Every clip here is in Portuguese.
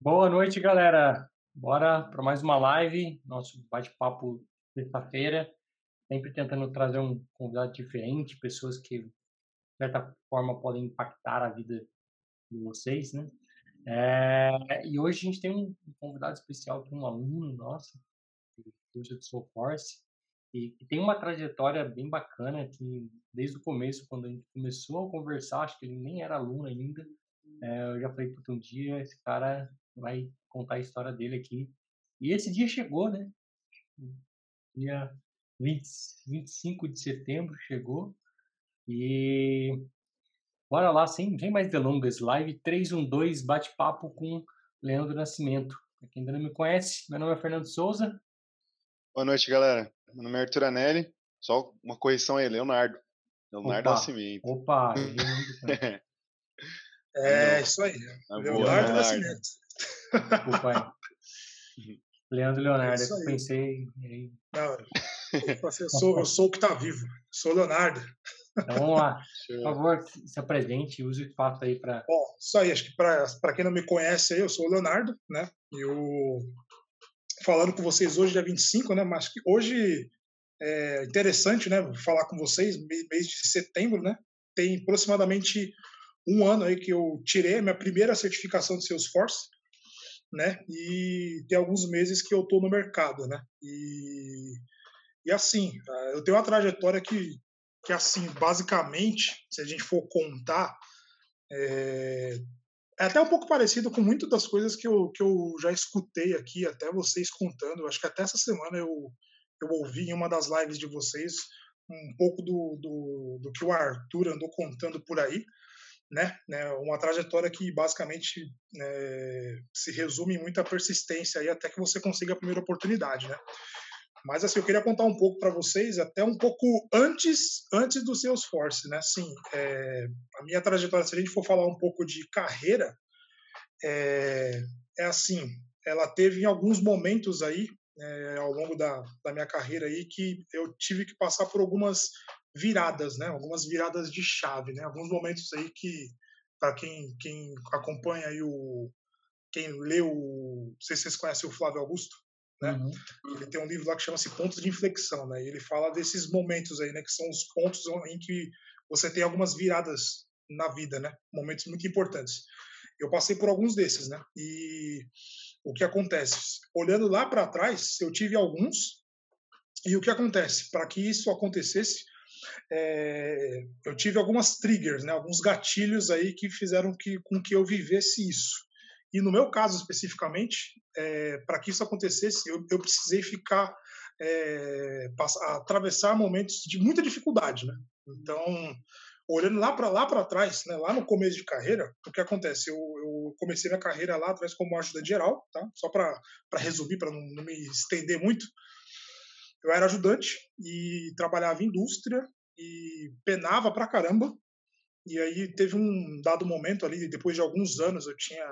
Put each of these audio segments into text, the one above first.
Boa noite, galera. Bora para mais uma live, nosso bate-papo sexta-feira. Sempre tentando trazer um convidado diferente, pessoas que, de certa forma, podem impactar a vida de vocês, né? É, e hoje a gente tem um convidado especial, que é um aluno nosso, do curso de Soulforce, e que tem uma trajetória bem bacana, que desde o começo, quando a gente começou a conversar, acho que ele nem era aluno ainda, é, eu já falei, puta, um dia esse cara vai contar a história dele aqui. E esse dia chegou, né? Dia 20, 25 de setembro chegou. E bora lá, sem, sem mais delongas, live 312, bate-papo com Leandro Nascimento. Para quem ainda não me conhece, meu nome é Fernando Souza. Boa noite, galera. Meu nome é Arthur Anelli. Só uma correção aí, Leonardo. Leonardo Opa, Nascimento. Opa! É, isso aí. Boa, Leonardo Leonardo. Nascimento. Desculpa aí. Leandro Leonardo, isso eu pensei. aí. Não, eu, sou, eu sou o que tá vivo. Sou o Leonardo. Então vamos lá. Por favor, se apresente, use o espaço aí para. Bom, isso aí. Acho que para quem não me conhece, aí, eu sou o Leonardo, né? Eu falando com vocês hoje, dia 25, né? Mas que hoje é interessante, né? Falar com vocês, mês de setembro, né? Tem aproximadamente um ano aí que eu tirei a minha primeira certificação de Salesforce, né? E tem alguns meses que eu tô no mercado, né? E, e assim, eu tenho uma trajetória que, que assim, basicamente, se a gente for contar, é, é até um pouco parecido com muitas das coisas que eu, que eu já escutei aqui, até vocês contando. Acho que até essa semana eu, eu ouvi em uma das lives de vocês um pouco do, do, do que o Arthur andou contando por aí, né? né uma trajetória que basicamente é, se resume em muita persistência aí até que você consiga a primeira oportunidade, né? Mas assim, eu queria contar um pouco para vocês, até um pouco antes antes do Salesforce, né? Assim, é, a minha trajetória, se a gente for falar um pouco de carreira, é, é assim, ela teve em alguns momentos aí é, ao longo da, da minha carreira aí que eu tive que passar por algumas viradas, né? Algumas viradas de chave, né? Alguns momentos aí que para quem quem acompanha aí o quem leu, não sei se vocês conhecem o Flávio Augusto, né? Uhum. Ele tem um livro lá que chama-se Pontos de Inflexão, né? E ele fala desses momentos aí, né? Que são os pontos em que você tem algumas viradas na vida, né? Momentos muito importantes. Eu passei por alguns desses, né? E o que acontece? Olhando lá para trás, eu tive alguns. E o que acontece? Para que isso acontecesse, é, eu tive algumas triggers, né? Alguns gatilhos aí que fizeram que, com que eu vivesse isso. E no meu caso especificamente, é, para que isso acontecesse, eu, eu precisei ficar é, passar, atravessar momentos de muita dificuldade, né? Então, olhando lá para lá para trás, né, lá no começo de carreira, o que acontece? Eu, eu comecei minha carreira lá atrás como ajudante geral, tá? Só para resumir, para não, não me estender muito. Eu era ajudante e trabalhava em indústria e penava pra caramba. E aí teve um dado momento ali, depois de alguns anos, eu tinha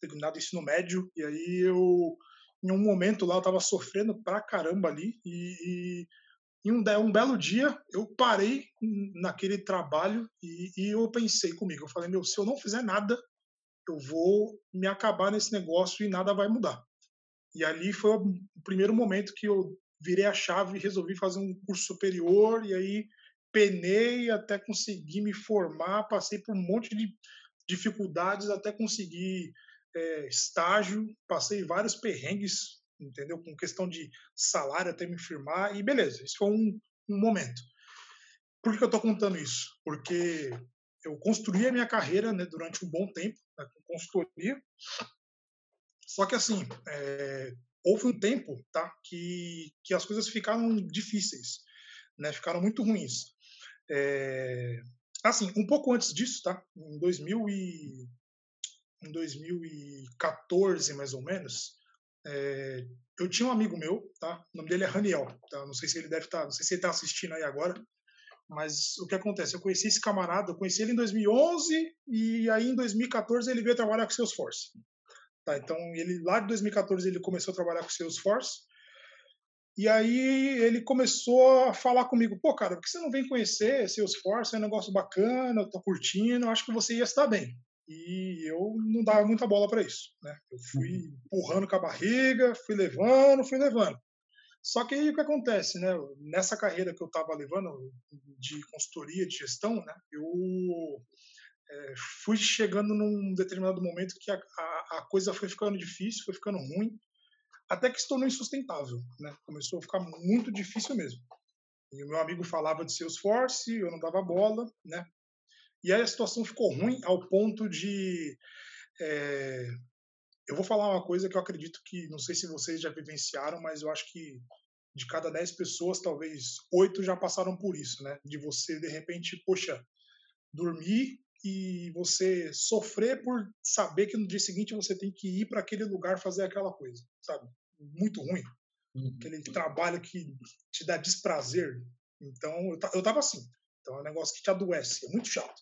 terminado o ensino médio, e aí eu, em um momento lá, eu tava sofrendo pra caramba ali, e, e em um, um belo dia, eu parei naquele trabalho e, e eu pensei comigo, eu falei, meu, se eu não fizer nada, eu vou me acabar nesse negócio e nada vai mudar. E ali foi o primeiro momento que eu virei a chave e resolvi fazer um curso superior, e aí penei até conseguir me formar, passei por um monte de dificuldades até conseguir é, estágio, passei vários perrengues, entendeu? Com questão de salário até me firmar, e beleza, isso foi um, um momento. Por que eu estou contando isso? Porque eu construí a minha carreira né, durante um bom tempo, né, com consultoria, só que assim, é, houve um tempo tá, que, que as coisas ficaram difíceis, né, ficaram muito ruins. É, assim, um pouco antes disso, tá? Em 2000 e em 2014, mais ou menos, é, eu tinha um amigo meu, tá? O nome dele é Raniel, tá? Não sei se ele deve estar, não sei se ele está assistindo aí agora, mas o que acontece? Eu conheci esse camarada, eu conheci ele em 2011 e aí em 2014 ele veio trabalhar com Salesforce. Tá, então ele lá de 2014 ele começou a trabalhar com Salesforce. E aí ele começou a falar comigo, pô, cara, por que você não vem conhecer Salesforce? É um negócio bacana, eu tô curtindo, acho que você ia estar bem. E eu não dava muita bola para isso, né? Eu fui uhum. empurrando com a barriga, fui levando, fui levando. Só que aí o que acontece, né? Nessa carreira que eu estava levando de consultoria, de gestão, né? Eu é, fui chegando num determinado momento que a, a, a, coisa foi ficando difícil, foi ficando ruim, até que se tornou insustentável, né? Começou a ficar muito difícil mesmo. E o meu amigo falava de Salesforce, eu não dava bola, né? E aí a situação ficou ruim ao ponto de é, eu vou falar uma coisa que eu acredito que, não sei se vocês já vivenciaram, mas eu acho que de cada 10 pessoas, talvez oito já passaram por isso, né? De você, de repente, poxa, dormir e você sofrer por saber que no dia seguinte você tem que ir para aquele lugar fazer aquela coisa, sabe? Muito ruim. Uhum. Aquele trabalho que te dá desprazer. Então, eu, eu tava assim. Então, é um negócio que te adoece. É muito chato.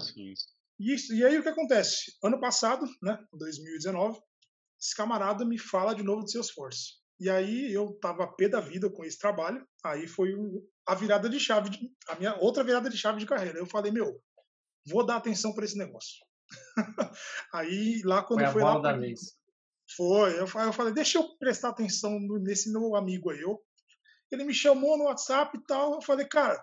Sim. E, e aí o que acontece? Ano passado, né, 2019, esse camarada me fala de novo de Salesforce. E aí eu tava pé da vida com esse trabalho. Aí foi a virada de chave, de, a minha outra virada de chave de carreira. Eu falei, meu, vou dar atenção para esse negócio. aí lá quando foi, foi lá da vez. Foi, eu, eu falei, deixa eu prestar atenção nesse meu amigo aí. Eu, ele me chamou no WhatsApp e tal. Eu falei, cara,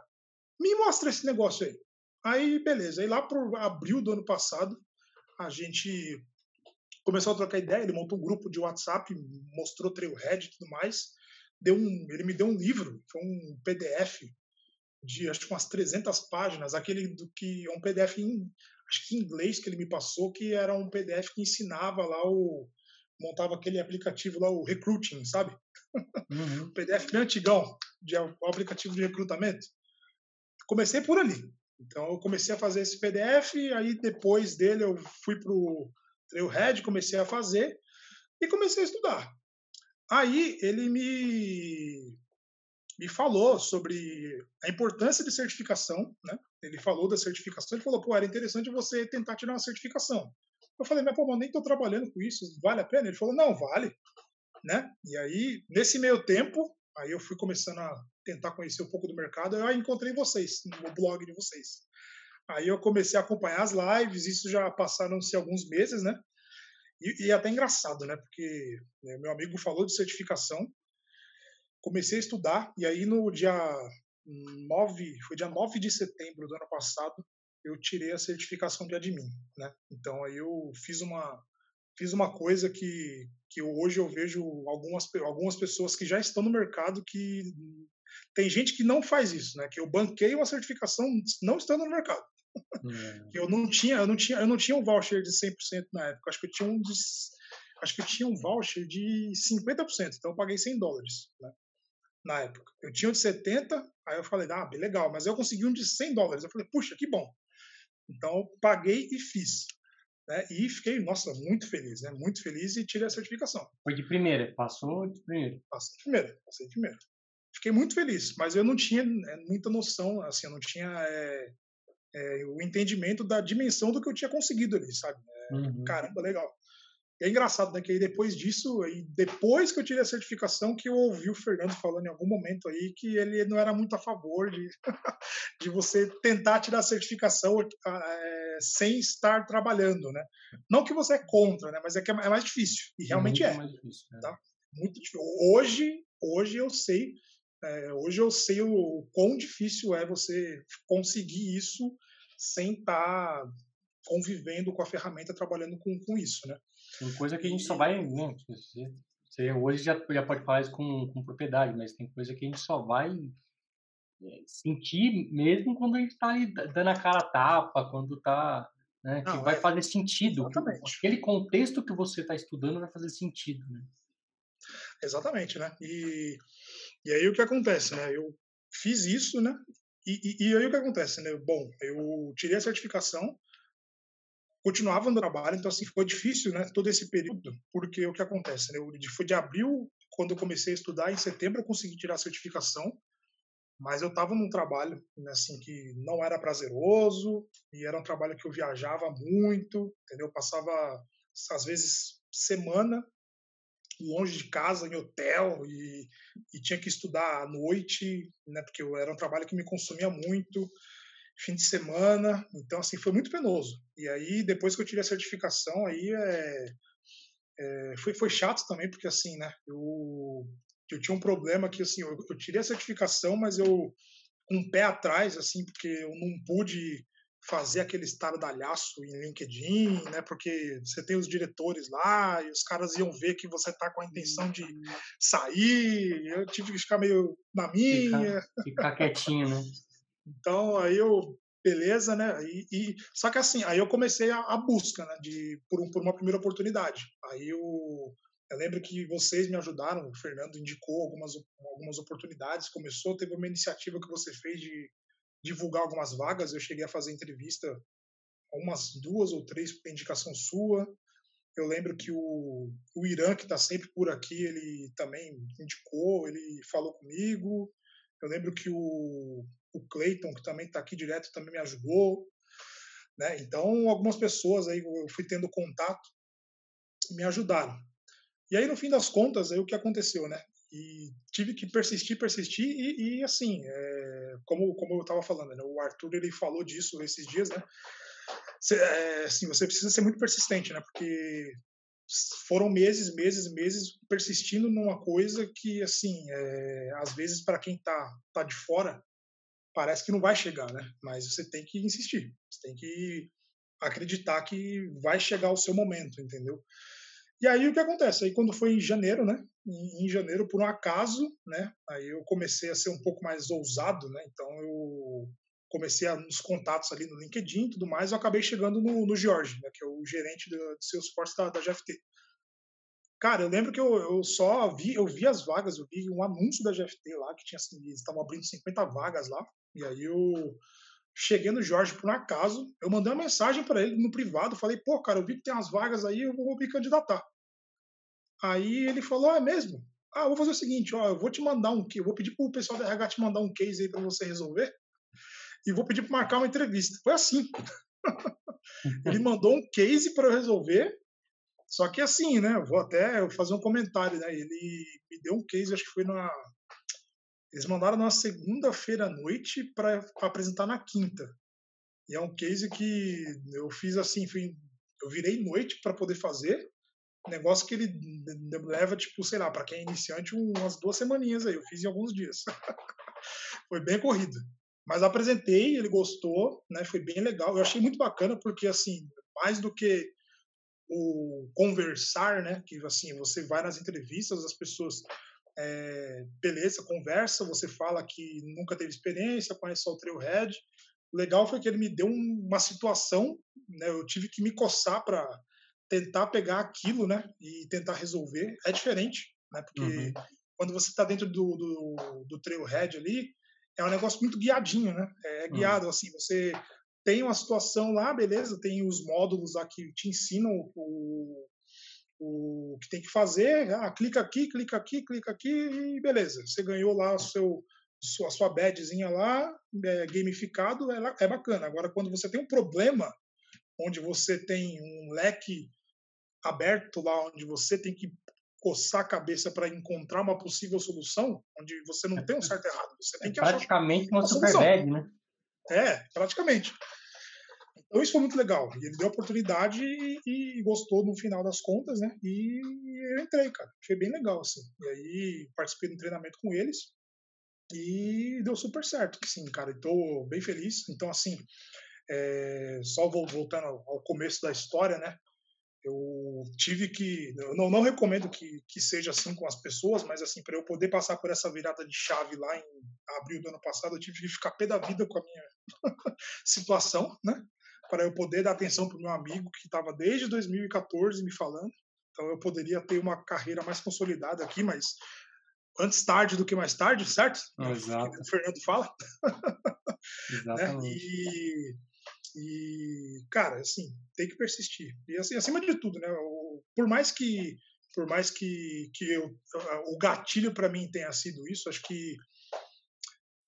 me mostra esse negócio aí. Aí, beleza. Aí lá pro abril do ano passado, a gente começou a trocar ideia. Ele montou um grupo de WhatsApp, mostrou Trailhead e tudo mais. Deu um, ele me deu um livro, foi um PDF de acho que umas 300 páginas, aquele do que é um PDF em acho que em inglês que ele me passou, que era um PDF que ensinava lá o montava aquele aplicativo lá o recruiting, sabe? Uhum. PDF bem antigão, de um aplicativo de recrutamento. Comecei por ali. Então eu comecei a fazer esse PDF, aí depois dele eu fui pro Trailhead, comecei a fazer e comecei a estudar. Aí ele me me falou sobre a importância de certificação, né? Ele falou da certificação, ele falou, pô, era interessante você tentar tirar uma certificação. Eu falei, mas pô, mas nem estou trabalhando com isso, vale a pena? Ele falou, não, vale, né? E aí, nesse meio tempo, aí eu fui começando a tentar conhecer um pouco do mercado, eu encontrei vocês no blog de vocês. Aí eu comecei a acompanhar as lives, isso já passaram-se alguns meses, né? E, e é até engraçado, né? Porque né, meu amigo falou de certificação, comecei a estudar, e aí no dia 9, foi dia 9 de setembro do ano passado, eu tirei a certificação de admin, né? Então aí eu fiz uma fiz uma coisa que, que hoje eu vejo algumas, algumas pessoas que já estão no mercado que tem gente que não faz isso, né? Que eu banquei uma certificação não estando no mercado. É. eu não tinha, eu não tinha, eu não tinha um voucher de 100% na época. Acho que eu tinha um de, acho que eu tinha um voucher de 50%, então eu paguei 100 dólares, né? Na época. Eu tinha um de 70, aí eu falei, ah, bem legal, mas eu consegui um de 100 dólares. Eu falei, puxa, que bom. Então eu paguei e fiz. Né? E fiquei, nossa, muito feliz, né? Muito feliz e tirei a certificação. Foi de primeira, passou de primeira? Passei de primeira, passei de primeira. Fiquei muito feliz, mas eu não tinha né, muita noção, assim, eu não tinha é, é, o entendimento da dimensão do que eu tinha conseguido ali, sabe? É, uhum. Caramba, legal. E é engraçado, né? Que aí depois disso, aí depois que eu tirei a certificação, que eu ouvi o Fernando falando em algum momento aí que ele não era muito a favor de, de você tentar tirar a certificação é, sem estar trabalhando, né? Não que você é contra, né? Mas é que é, mais difícil. E realmente é. Mais difícil, né? tá? Muito difícil. Hoje, hoje eu sei, é, hoje eu sei o, o quão difícil é você conseguir isso sem estar tá convivendo com a ferramenta, trabalhando com, com isso, né? Tem coisa que a gente só vai. Né, você hoje já, já pode falar isso com, com propriedade, mas tem coisa que a gente só vai é, sentir mesmo quando a gente está dando a cara a tapa, quando está. Né, que Não, vai é, fazer sentido. Exatamente. Aquele contexto que você está estudando vai fazer sentido. Né? Exatamente, né? E, e aí o que acontece, né? Eu fiz isso, né? E, e, e aí o que acontece, né? Bom, eu tirei a certificação, continuava no trabalho, então assim foi difícil, né, todo esse período, porque o que acontece, né, foi de abril quando eu comecei a estudar, em setembro eu consegui tirar a certificação, mas eu estava num trabalho né, assim que não era prazeroso e era um trabalho que eu viajava muito, entendeu? Eu passava às vezes semana longe de casa, em hotel e, e tinha que estudar à noite, né? Porque eu, era um trabalho que me consumia muito fim de semana, então assim foi muito penoso. E aí depois que eu tirei a certificação, aí é, é, foi, foi chato também porque assim, né? Eu, eu tinha um problema que assim eu, eu tirei a certificação, mas eu com um pé atrás assim porque eu não pude fazer aquele estardalhaço em LinkedIn, né? Porque você tem os diretores lá e os caras iam ver que você tá com a intenção de sair. Eu tive que ficar meio na minha. Ficar, ficar quietinho, né? Então aí eu beleza, né? E, e, só que assim, aí eu comecei a, a busca, né? De por, um, por uma primeira oportunidade. Aí eu, eu lembro que vocês me ajudaram, o Fernando indicou algumas algumas oportunidades, começou, teve uma iniciativa que você fez de divulgar algumas vagas. Eu cheguei a fazer entrevista umas duas ou três por indicação sua. Eu lembro que o, o Irã, que está sempre por aqui, ele também indicou, ele falou comigo. Eu lembro que o, o Clayton, que também está aqui direto, também me ajudou. Né? Então, algumas pessoas aí eu fui tendo contato me ajudaram. E aí, no fim das contas, aí o que aconteceu, né? E tive que persistir, persistir e, e assim, é, como, como eu estava falando, né? o Arthur ele falou disso esses dias, né? Cê, é, assim, você precisa ser muito persistente, né? Porque foram meses, meses, meses persistindo numa coisa que, assim, é, às vezes para quem tá, tá de fora parece que não vai chegar, né? Mas você tem que insistir, você tem que acreditar que vai chegar o seu momento, entendeu? E aí o que acontece? Aí quando foi em janeiro, né? Em, em, janeiro, por um acaso, né? Aí eu comecei a ser um pouco mais ousado, né? Então eu comecei a, nos contatos ali no LinkedIn e tudo mais, eu acabei chegando no, no Jorge, né? Que é o gerente de, de Salesforce da, da GFT. Cara, eu lembro que eu, eu só vi, eu vi as vagas, eu vi um anúncio da GFT lá, que tinha assim, eles estavam abrindo 50 vagas lá, e aí eu cheguei no Jorge por um acaso, eu mandei uma mensagem para ele no privado, falei, pô, cara, eu vi que tem umas vagas aí, eu vou me candidatar. Aí ele falou, ah, é mesmo? Ah, vou fazer o seguinte, ó, eu vou te mandar um, eu vou pedir pro pessoal da RH te mandar um case aí para você resolver e vou pedir para marcar uma entrevista. Foi assim. ele mandou um case para eu resolver, só que assim, né, vou até fazer um comentário, né, ele me deu um case, acho que foi na eles mandaram na segunda-feira à noite para apresentar na quinta. E é um case que eu fiz assim, fui, eu virei noite para poder fazer. Negócio que ele leva, tipo, sei lá, para quem é iniciante, umas duas semaninhas aí. Eu fiz em alguns dias. foi bem corrido. Mas apresentei, ele gostou, né? Foi bem legal. Eu achei muito bacana porque, assim, mais do que o conversar, né? Que, assim, você vai nas entrevistas, as pessoas é, beleza, conversa, você fala que nunca teve experiência, conhece só o Trailhead. O legal foi que ele me deu uma situação, né, eu tive que me coçar para tentar pegar aquilo, né, e tentar resolver. É diferente, né, porque uhum. quando você está dentro do, do, do Trailhead ali, é um negócio muito guiadinho, né, é uhum. guiado, uhum. assim, você tem uma situação lá, beleza, tem os módulos lá que te ensinam o, o que tem que fazer, ah, clica aqui, clica aqui, clica aqui e beleza. Você ganhou lá o seu, a sua badgezinha lá, é, gamificado, é, é bacana. Agora, quando você tem um problema, onde você tem um leque aberto lá, onde você tem que coçar a cabeça para encontrar uma possível solução, onde você não tem um certo errado, você tem que é praticamente achar uma, uma super bad, né? É, praticamente. Então isso foi muito legal. E ele deu a oportunidade e, e, gostou no final das contas, né? E eu entrei, cara. Achei bem legal, assim. E aí participei do treinamento com eles e deu super certo, sim, cara. Estou bem feliz. Então, assim, é, só voltando ao começo da história, né? Eu tive que, eu não, não recomendo que, que seja assim com as pessoas, mas assim para eu poder passar por essa virada de chave lá em abril do ano passado, eu tive que ficar pé da vida com a minha situação, né? para eu poder dar atenção para o meu amigo que estava desde 2014 me falando. Então eu poderia ter uma carreira mais consolidada aqui, mas antes tarde do que mais tarde, certo? Exato. O Fernando fala. Exatamente. né? E, e, cara, assim, tem que persistir. E assim, acima de tudo, né? Por mais que por mais que, que eu, o gatilho para mim tenha sido isso, acho que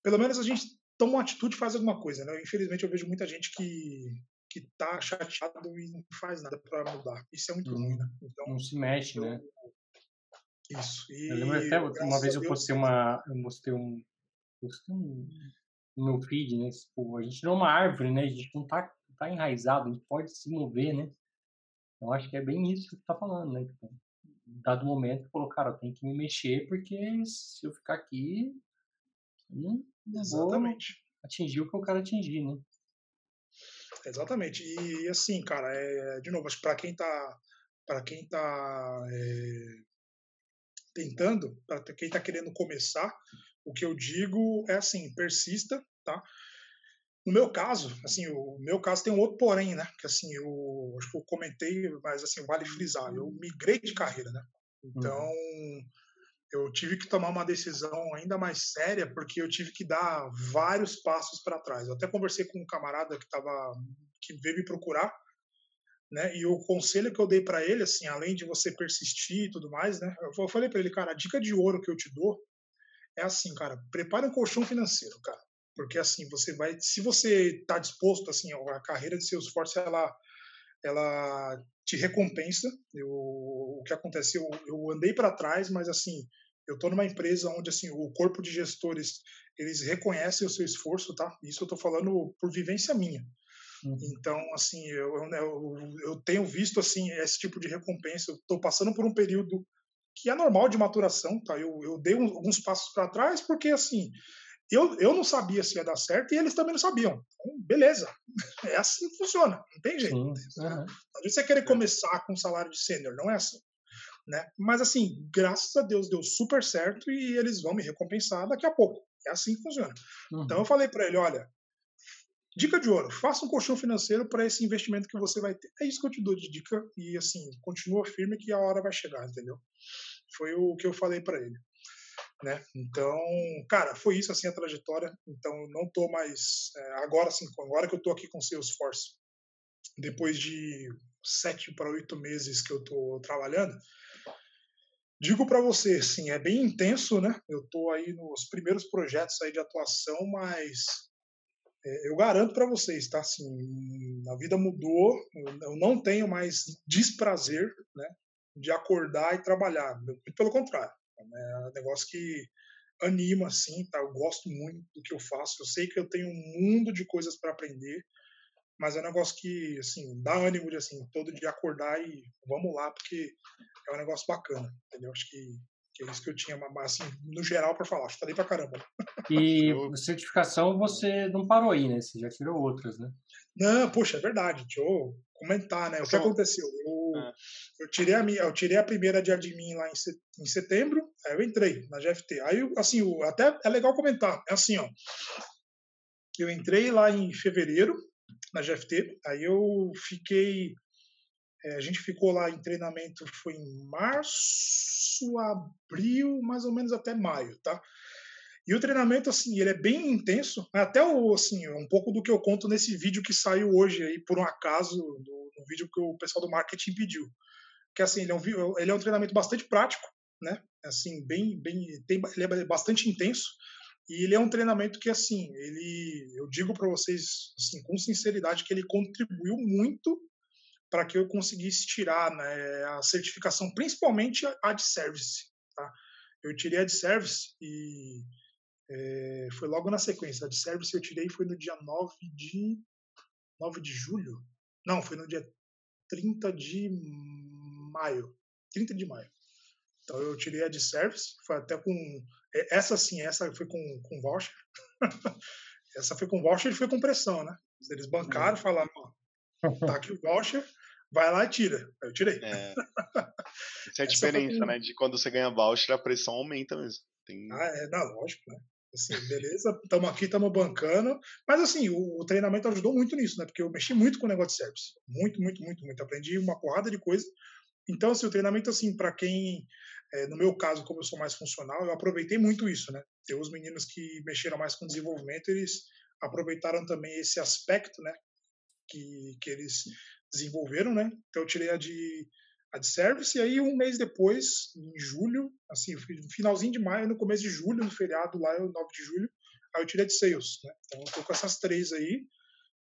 pelo menos a gente toma uma atitude e faz alguma coisa, né? Infelizmente eu vejo muita gente que que tá chateado e não faz nada para mudar. Isso é muito hum, ruim, né? Então, não se mexe, né? Isso. E, eu lembro até uma vez eu postei uma, eu mostrei um, postei um, no meu feed, né? Tipo, a gente não é uma árvore, né? A gente não tá, tá enraizado, a gente pode se mover, né? Então acho que é bem isso que você tá falando, né? Tipo, dado momento, falou, cara, eu tenho que me mexer, porque se eu ficar aqui, Exatamente. atingir o que eu quero atingir, né? Exatamente. E assim, cara, é, de novo, para quem tá para quem tá é, tentando, para quem tá querendo começar, o que eu digo é assim, persista, tá? No meu caso, assim, o meu caso tem um outro porém, né? Que assim, eu acho que eu comentei, mas assim, vale frisar, eu migrei de carreira, né? Então, uhum. eu tive que tomar uma decisão ainda mais séria, porque eu tive que dar vários passos para trás. Eu até conversei com um camarada que tava que veio me procurar, né? E o conselho que eu dei para ele, assim, além de você persistir e tudo mais, né? Eu falei para ele, cara, a dica de ouro que eu te dou é assim, cara, prepare um colchão financeiro, cara. Porque assim, você vai, se você está disposto, assim, a carreira de Salesforce, ela, ela te recompensa. Eu, o que acontece, eu, andei para trás, mas assim, eu estou numa empresa onde assim o corpo de gestores eles reconhecem o seu esforço, tá? Isso eu estou falando por vivência minha. Uhum. Então, assim, eu, eu, eu, tenho visto assim esse tipo de recompensa. Eu estou passando por um período que é normal de maturação, tá? Eu, eu dei alguns passos para trás porque assim eu, eu não sabia se ia dar certo e eles também não sabiam. Então, beleza, é assim que funciona, não tem jeito. Uhum. Não você querer começar com um salário de sênior, não é assim. Né? Mas assim, graças a Deus deu super certo e eles vão me recompensar daqui a pouco. É assim que funciona. Uhum. Então eu falei para ele, olha, dica de ouro, faça um colchão financeiro para esse investimento que você vai ter. É isso que eu te dou de dica e assim, continua firme que a hora vai chegar, entendeu? Foi o que eu falei para ele né? Então, cara, foi isso assim a trajetória. Então, não tô mais é, agora assim, agora que eu tô aqui com Salesforce, depois de sete para oito meses que eu tô trabalhando, digo para você, assim, é bem intenso, né? Eu tô aí nos primeiros projetos aí de atuação, mas é, eu garanto para vocês, tá? Assim, a vida mudou, eu não tenho mais desprazer, né? De acordar e trabalhar, pelo contrário. É um negócio que anima, assim, tá? Eu gosto muito do que eu faço. Eu sei que eu tenho um mundo de coisas para aprender, mas é um negócio que, assim, dá ânimo de, assim, todo dia acordar e vamos lá, porque é um negócio bacana, entendeu? Acho que, que é isso que eu tinha, mas, assim, no geral, para falar. Falei pra caramba. E certificação você não parou aí, né? Você já tirou outras, né? Não, poxa, é verdade. Deixa eu comentar, né? O que aconteceu? Eu, é. eu, tirei a minha, eu tirei a primeira de admin lá em setembro, aí eu entrei na GFT. Aí, assim, até é legal comentar. É assim, ó. Eu entrei lá em fevereiro na GFT, aí eu fiquei. É, a gente ficou lá em treinamento, foi em março, abril, mais ou menos até maio, tá? E o treinamento, assim, ele é bem intenso. Até o, assim, um pouco do que eu conto nesse vídeo que saiu hoje aí, por um acaso, no, no vídeo que o pessoal do marketing pediu. Que, assim, ele é um, ele é um treinamento bastante prático, né? Assim, bem, bem, tem, ele é bastante intenso. E ele é um treinamento que, assim, ele, eu digo para vocês, assim, com sinceridade, que ele contribuiu muito para que eu conseguisse tirar né, a certificação, principalmente a de service. Tá? Eu tirei a de service e é, foi logo na sequência. A de service eu tirei foi no dia 9 de 9 de julho. Não, foi no dia 30 de maio. 30 de maio. Então eu tirei a de service, foi até com essa sim, essa foi com com voucher. essa foi com voucher e foi com pressão, né? Eles bancaram, falaram, ó, tá aqui o voucher, vai lá e tira. Eu tirei. É. Essa é a diferença, com... né? De quando você ganha voucher, a pressão aumenta mesmo. Tem... Ah, é, não, lógico, né? Assim, beleza, estamos aqui, estamos bancando. Mas, assim, o, o, treinamento ajudou muito nisso, né? Porque eu mexi muito com o negócio de service. Muito, muito, muito, muito. Aprendi uma porrada de coisa. Então, assim, o treinamento, assim, para quem, é, no meu caso, como eu sou mais funcional, eu aproveitei muito isso, né? Tem os meninos que mexeram mais com desenvolvimento, eles aproveitaram também esse aspecto, né? Que, que eles desenvolveram, né? Então, eu tirei a de a de service, e aí um mês depois, em julho, assim, no finalzinho de maio, no começo de julho, no feriado lá, 9 de julho, aí eu tirei de sales, né? Então eu tô com essas três aí,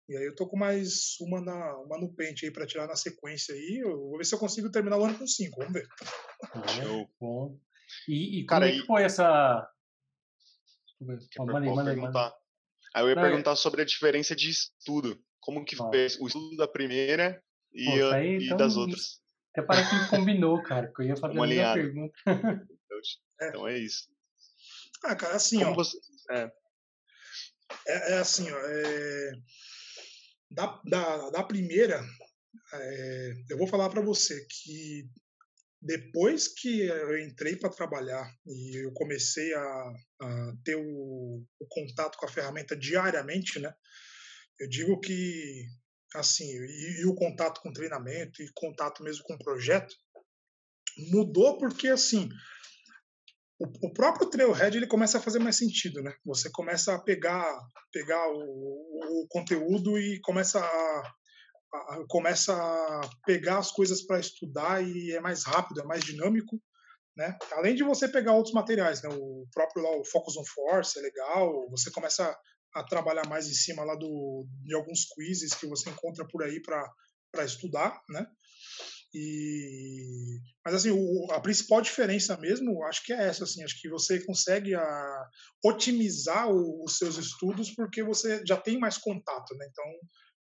e aí eu tô com mais uma, na, uma no pente aí para tirar na sequência aí, eu vou ver se eu consigo terminar o ano com cinco, vamos ver. Show. Bom. E, e Cara, como é que foi essa... Manda aí, manda aí, Aí eu ia Não, é perguntar sobre a diferença de estudo. Como que Ó. fez o estudo da primeira e, aí, e então, das outras. Até parece que combinou, cara, que eu ia fazer Uma a pergunta. Então é isso. Ah, cara, assim, Como ó, você... é, é assim, ó, é, da, da, da primeira, é, eu vou falar para você que depois que eu entrei para trabalhar e eu comecei a, a ter o, o contato com a ferramenta diariamente, né? Eu digo que assim e, e o contato com treinamento e contato mesmo com o projeto mudou porque assim o, próprio Trailhead ele começa a fazer mais sentido, né? Você começa a pegar pegar o, o conteúdo e começa a, a- começa a pegar as coisas para estudar e é mais rápido, é mais dinâmico, né? Além de você pegar outros materiais, né? O próprio lá o Focus on Force é legal, você começa a trabalhar mais em cima lá do de alguns quizzes que você encontra por aí para estudar, né? E mas assim, o, a principal diferença mesmo, acho que é essa assim, acho que você consegue a, otimizar o- os seus estudos porque você já tem mais contato, né? Então,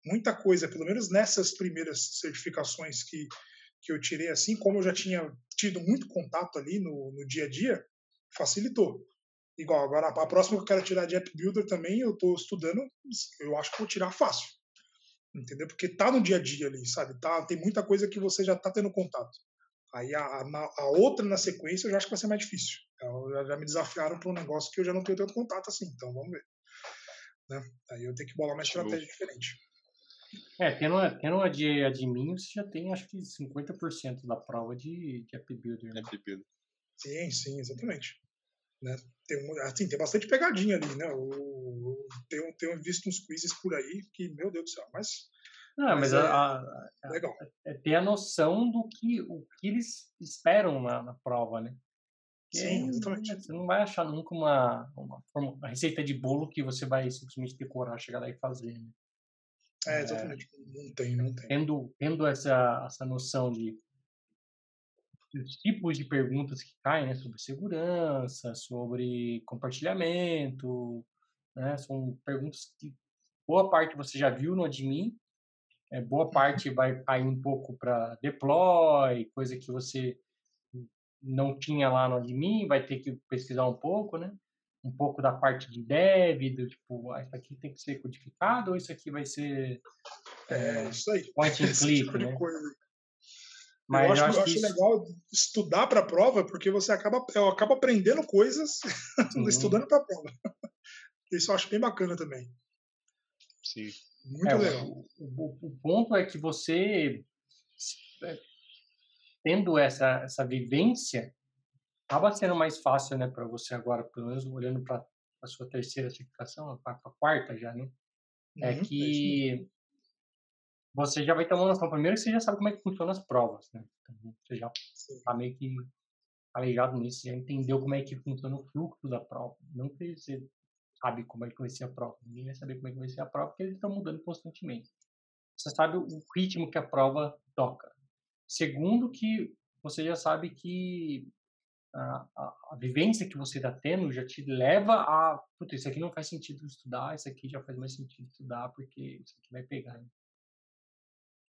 muita coisa, pelo menos nessas primeiras certificações que que eu tirei assim, como eu já tinha tido muito contato ali no, no dia a dia, facilitou. Igual, agora a próxima que eu quero tirar de App Builder também, eu estou estudando, eu acho que vou tirar fácil. Entendeu? Porque tá no dia a dia ali, sabe? Tá, tem muita coisa que você já tá tendo contato. Aí a, a, a outra na sequência eu já acho que vai ser mais difícil. Então, já, já me desafiaram para um negócio que eu já não tenho tanto contato assim, então vamos ver. Né? Aí eu tenho que bolar uma Show. estratégia diferente. É, tendo, uma- tendo uma de admin, você já tem acho que 50% da prova de, de App Builder. Né? App Builder. Sim, sim, exatamente. Né? Tem, assim, tem bastante pegadinha ali, né? O- tenho, tenho visto uns quizzes por aí que, meu Deus do céu, mas Não, Mas mas é- a, a- legal. é ter a noção do que, o que eles esperam na, na prova, né? Porque Sim, exatamente. Você não vai achar nunca uma, uma, uma receita de bolo que você vai simplesmente decorar, chegar lá e fazer. Né? É, exatamente. Não tem, não tem. Tendo, tendo essa, essa noção de dos tipos de perguntas que caem, né? Sobre segurança, sobre compartilhamento, né? São perguntas que boa parte você já viu no admin, é, boa parte vai cair um pouco para deploy, coisa que você não tinha lá no admin, vai ter que pesquisar um pouco, né? Um pouco da parte de dev, do tipo, ah, isso aqui tem que ser codificado ou isso aqui vai ser É, isso aí. point and click, tipo né? coisa. Mas eu acho, eu que acho isso- legal estudar para a prova, porque você acaba, eu acabo aprendendo coisas Sim. estudando para a prova. Isso eu acho bem bacana também. Sim. Muito É, legal. o, o- o ponto é que você, é, tendo essa, essa vivência, acaba sendo mais fácil, né, para você agora, pelo menos olhando para a sua terceira certificação, a qua- a quarta já, né? É Uhum, mesmo. que você já vai ter uma noção. Primeiro que você já sabe como é que funcionam as provas, né? Então, você já está meio que calejado nisso, já entendeu como é que funciona o fluxo da prova. Não que você sabe como é que vai ser a prova. Ninguém vai saber como é que vai ser a prova, porque eles estão mudando constantemente. Você sabe o ritmo que a prova toca. Segundo que você já sabe que a, a, a vivência que você está tendo já te leva a, puta, isso aqui não faz sentido estudar, isso aqui já faz mais sentido estudar, porque isso aqui vai pegar.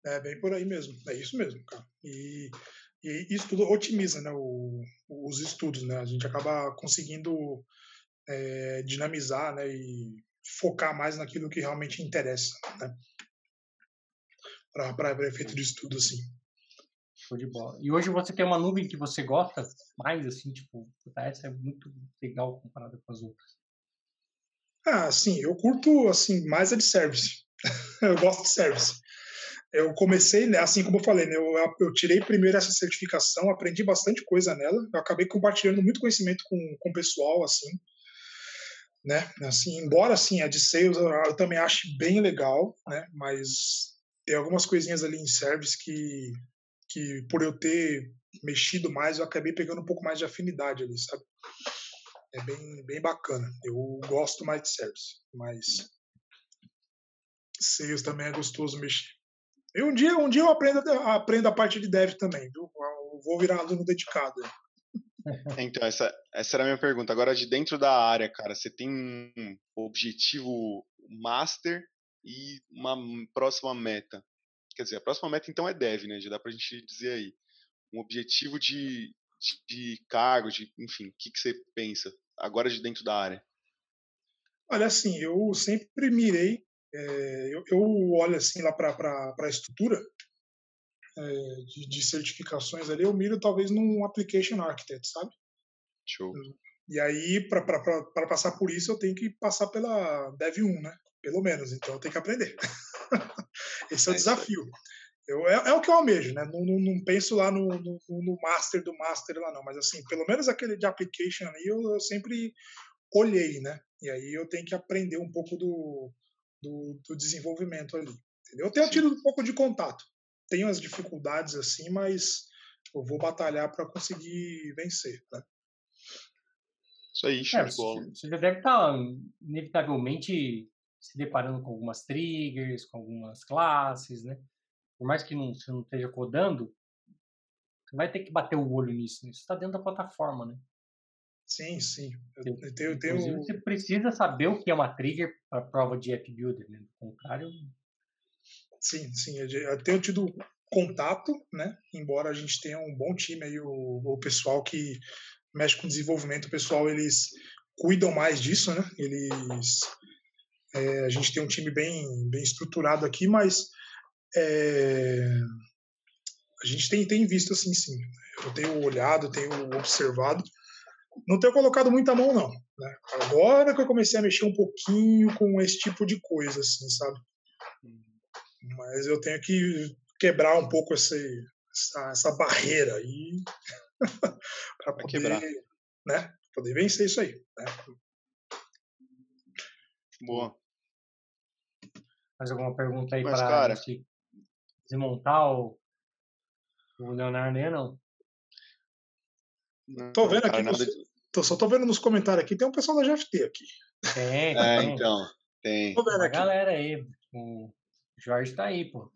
É bem por aí mesmo. É isso mesmo, cara. E, e isso tudo otimiza né, o- os estudos, né? A gente acaba conseguindo é, dinamizar né, e focar mais naquilo que realmente interessa, né? Para efeito de estudo, assim. Show de bola. E hoje você tem uma nuvem que você gosta mais, assim, tipo, essa é muito legal comparada com as outras. Ah, sim, eu curto assim mais a de service. eu gosto de service. Eu comecei, né, assim como eu falei, né, eu, eu tirei primeiro essa certificação, aprendi bastante coisa nela. Eu acabei compartilhando muito conhecimento com, com o pessoal, assim, né? Assim, embora assim a de sales eu, eu também ache bem legal, né? Mas tem algumas coisinhas ali em service que que por eu ter mexido mais, eu acabei pegando um pouco mais de afinidade ali, sabe? É bem, bem bacana. Eu gosto mais de service, mas sales também é gostoso mexer. E um dia, um dia eu aprendo, aprendo a parte de dev também, viu? Eu vou virar aluno dedicado. Então, essa, essa era a minha pergunta. Agora, de dentro da área, cara, você tem um objetivo master e uma próxima meta. Quer dizer, a próxima meta então é dev, né? Já dá pra gente dizer aí. Um objetivo de, de, de cargo, de, enfim, o que, que você pensa agora de dentro da área? Olha, assim, eu sempre mirei, é, eu, eu, olho assim lá para a estrutura é, de, de, certificações ali, eu miro talvez num Application Architect, sabe? Show. E aí, para passar por isso, eu tenho que passar pela Dev 1, né? Pelo menos, então eu tenho que aprender. Esse é o é desafio. Eu, é, é, o que eu almejo, né? Não, não, não penso lá no, no, no, master do master lá não, mas assim, pelo menos aquele de application ali eu, eu sempre olhei, né? E aí eu tenho que aprender um pouco do, do, do desenvolvimento ali. Entendeu? Eu tenho Sim. tido um pouco de contato. Tenho as dificuldades assim, mas eu vou batalhar para conseguir vencer. Né? Isso aí, show é, de bola. Você já deve estar, tá, inevitavelmente, se deparando com algumas triggers, com algumas classes, né? Por mais que não, você não esteja codando, você vai ter que bater o olho nisso. Né? Isso está dentro da plataforma, né? Sim, sim. Eu, eu tenho, eu tenho... Você precisa saber o que é uma trigger para prova de app builder, né? Do contrário. Sim, sim. Eu tenho tido contato, né? Embora a gente tenha um bom time aí, o, o pessoal que mexe com desenvolvimento, o pessoal eles cuidam mais disso, né? Eles é, a gente tem um time bem bem estruturado aqui, mas é, a gente tem tem visto assim, sim. Eu tenho olhado, tenho observado não tenho colocado muita mão, não. Né? Agora que eu comecei a mexer um pouquinho com esse tipo de coisa, assim, sabe? Mas eu tenho que quebrar um pouco esse, essa, essa barreira aí para poder, quebrar. né? poder vencer isso aí. Né? Boa. Mais alguma pergunta aí para desmontar o, o Leonardo não? Tô vendo aqui, nada... tô, só tô vendo nos comentários aqui, tem um pessoal da GFT aqui. Tem, é, tem. então, tem. Tô vendo aqui. A galera aí, o Jorge tá aí, pô.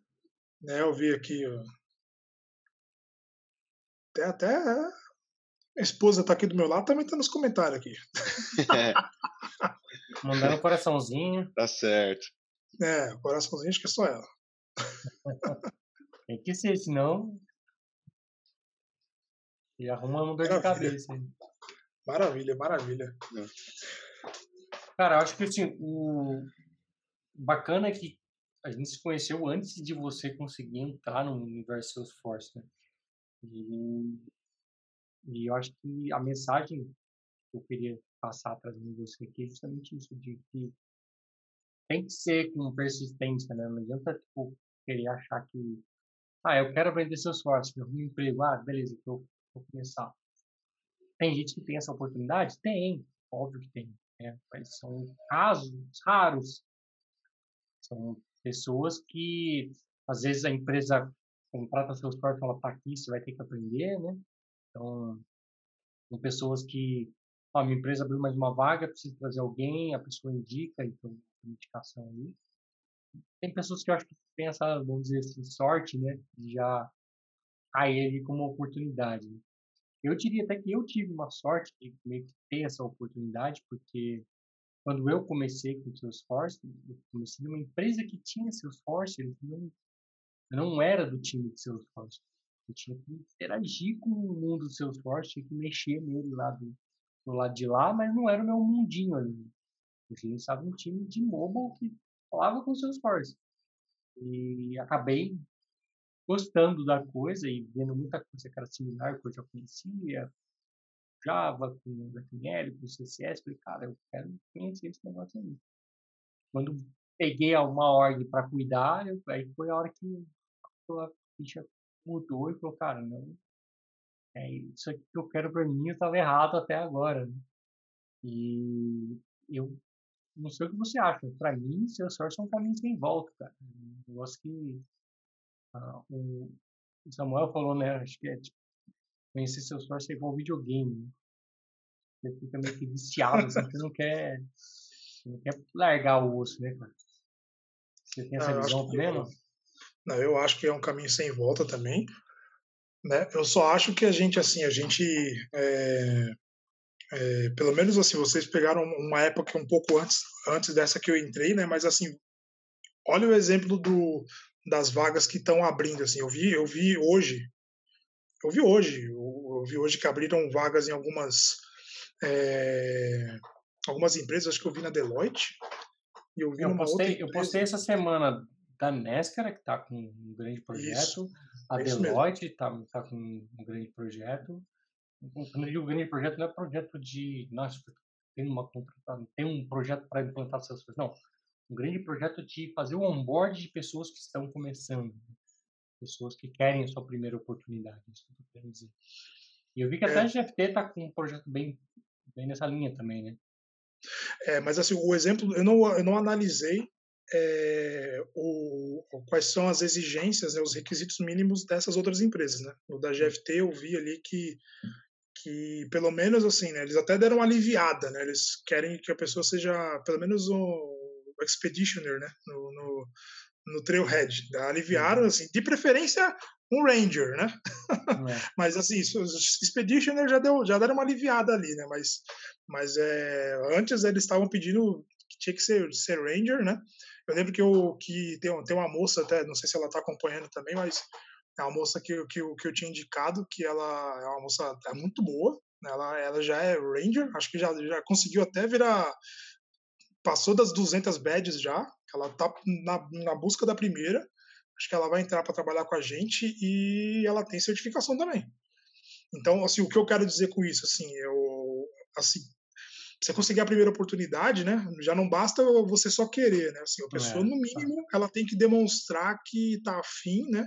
É, eu vi aqui, ó. Até, até a esposa tá aqui do meu lado, também tá nos comentários aqui. É. Mandando um coraçãozinho. Tá certo. É, coraçãozinho acho que é só ela. Tem que ser, senão e arruma uma dor maravilha. de cabeça. Maravilha, maravilha. É. Cara, eu acho que assim, o bacana é que a gente se conheceu antes de você conseguir entrar no universo Salesforce, né? E, e eu acho que a mensagem que eu queria passar trazendo você aqui é justamente isso, de que tem que ser com persistência, né? Não adianta, tipo, querer achar que ah, eu quero aprender Salesforce, eu arrumo um emprego, ah, beleza, eu vou começar. Tem gente que tem essa oportunidade? Tem, óbvio que tem. Né? Mas são casos raros. São pessoas que, às vezes, a empresa contrata seus corpos e fala, tá aqui, você vai ter que aprender, né? Então, são pessoas que, a minha empresa abriu mais uma vaga, preciso trazer alguém, a pessoa indica, então, indicação ali. Tem pessoas que eu acho que tem essa, vamos dizer assim, sorte, né? De já a ele como oportunidade. Eu diria até que eu tive uma sorte de meio que ter essa oportunidade, porque quando eu comecei com o Salesforce, eu comecei numa empresa que tinha Salesforce, eu não, eu não era do time de Salesforce. Eu tinha que interagir com o mundo do Salesforce, tinha que mexer nele lá do, do lado de lá, mas não era o meu mundinho ali. Eu estava um time de mobile que falava com o Salesforce. E acabei gostando da coisa e vendo muita coisa que era similar que eu já conhecia, Java, com HTML, com CSS, falei, cara, eu quero conhecer esse negócio aí. Quando peguei uma org para cuidar, eu, aí foi a hora que a ficha mudou e falou, cara, não, é isso aqui que eu quero para mim, eu estava errado até agora. Né? E eu não sei o que você acha, para mim, Salesforce é um caminho sem volta, cara. Um negócio que o Samuel falou, né? Acho que é tipo, conhecer seus sócios é igual videogame. Né? Você fica meio que viciado, assim, você não quer, não quer largar o osso, né, cara? Você tem essa não, visão também, não? Não, eu acho que é um caminho sem volta também. Né? Eu só acho que a gente, assim, a gente, é, é, pelo menos assim, vocês pegaram uma época um pouco antes, antes dessa que eu entrei, né? Mas assim, olha o exemplo do, das vagas que estão abrindo, assim, eu vi, eu vi hoje, eu vi hoje, eu, eu vi hoje que abriram vagas em algumas é, algumas empresas, acho que eu vi na Deloitte, e eu vi eu postei, Eu postei essa semana da Nescara, que está com um grande projeto, isso, a é Deloitte está tá com um grande projeto. Quando eu digo grande projeto, não é projeto de, nossa, tem, uma, tem um projeto para implantar essas coisas, não. Um grande projeto de fazer o onboard de pessoas que estão começando, pessoas que querem a sua primeira oportunidade, isso que eu quero dizer. E eu vi que até é. a GFT está com um projeto bem, bem nessa linha também, né? É, mas assim, o exemplo, eu não, eu não analisei é, o, quais são as exigências, né, os requisitos mínimos dessas outras empresas, né? O da GFT eu vi ali que que pelo menos assim, né, eles até deram uma aliviada, né? Eles querem que a pessoa seja pelo menos um expeditioner, né, no, no, no trailhead. Aliviaram uhum. assim, de preferência um ranger, né? É. mas assim, os expeditioner já deu já deram uma aliviada ali, né? Mas mas é, antes eles estavam pedindo que tinha que ser, ser ranger, né? Eu lembro que, eu, que tem, tem uma moça, até, não sei se ela está acompanhando também, mas é uma moça que, que, que eu tinha indicado, que ela é uma moça é muito boa, né? ela, ela já é Ranger, acho que já, já conseguiu até virar. Passou das 200 badges já, ela tá na, na busca da primeira, acho que ela vai entrar para trabalhar com a gente e ela tem certificação também. Então, assim, o que eu quero dizer com isso, assim, eu, assim, você conseguir a primeira oportunidade, né? Já não basta você só querer, né? Assim, a pessoa, é, no mínimo, ela tem que demonstrar que tá afim, né?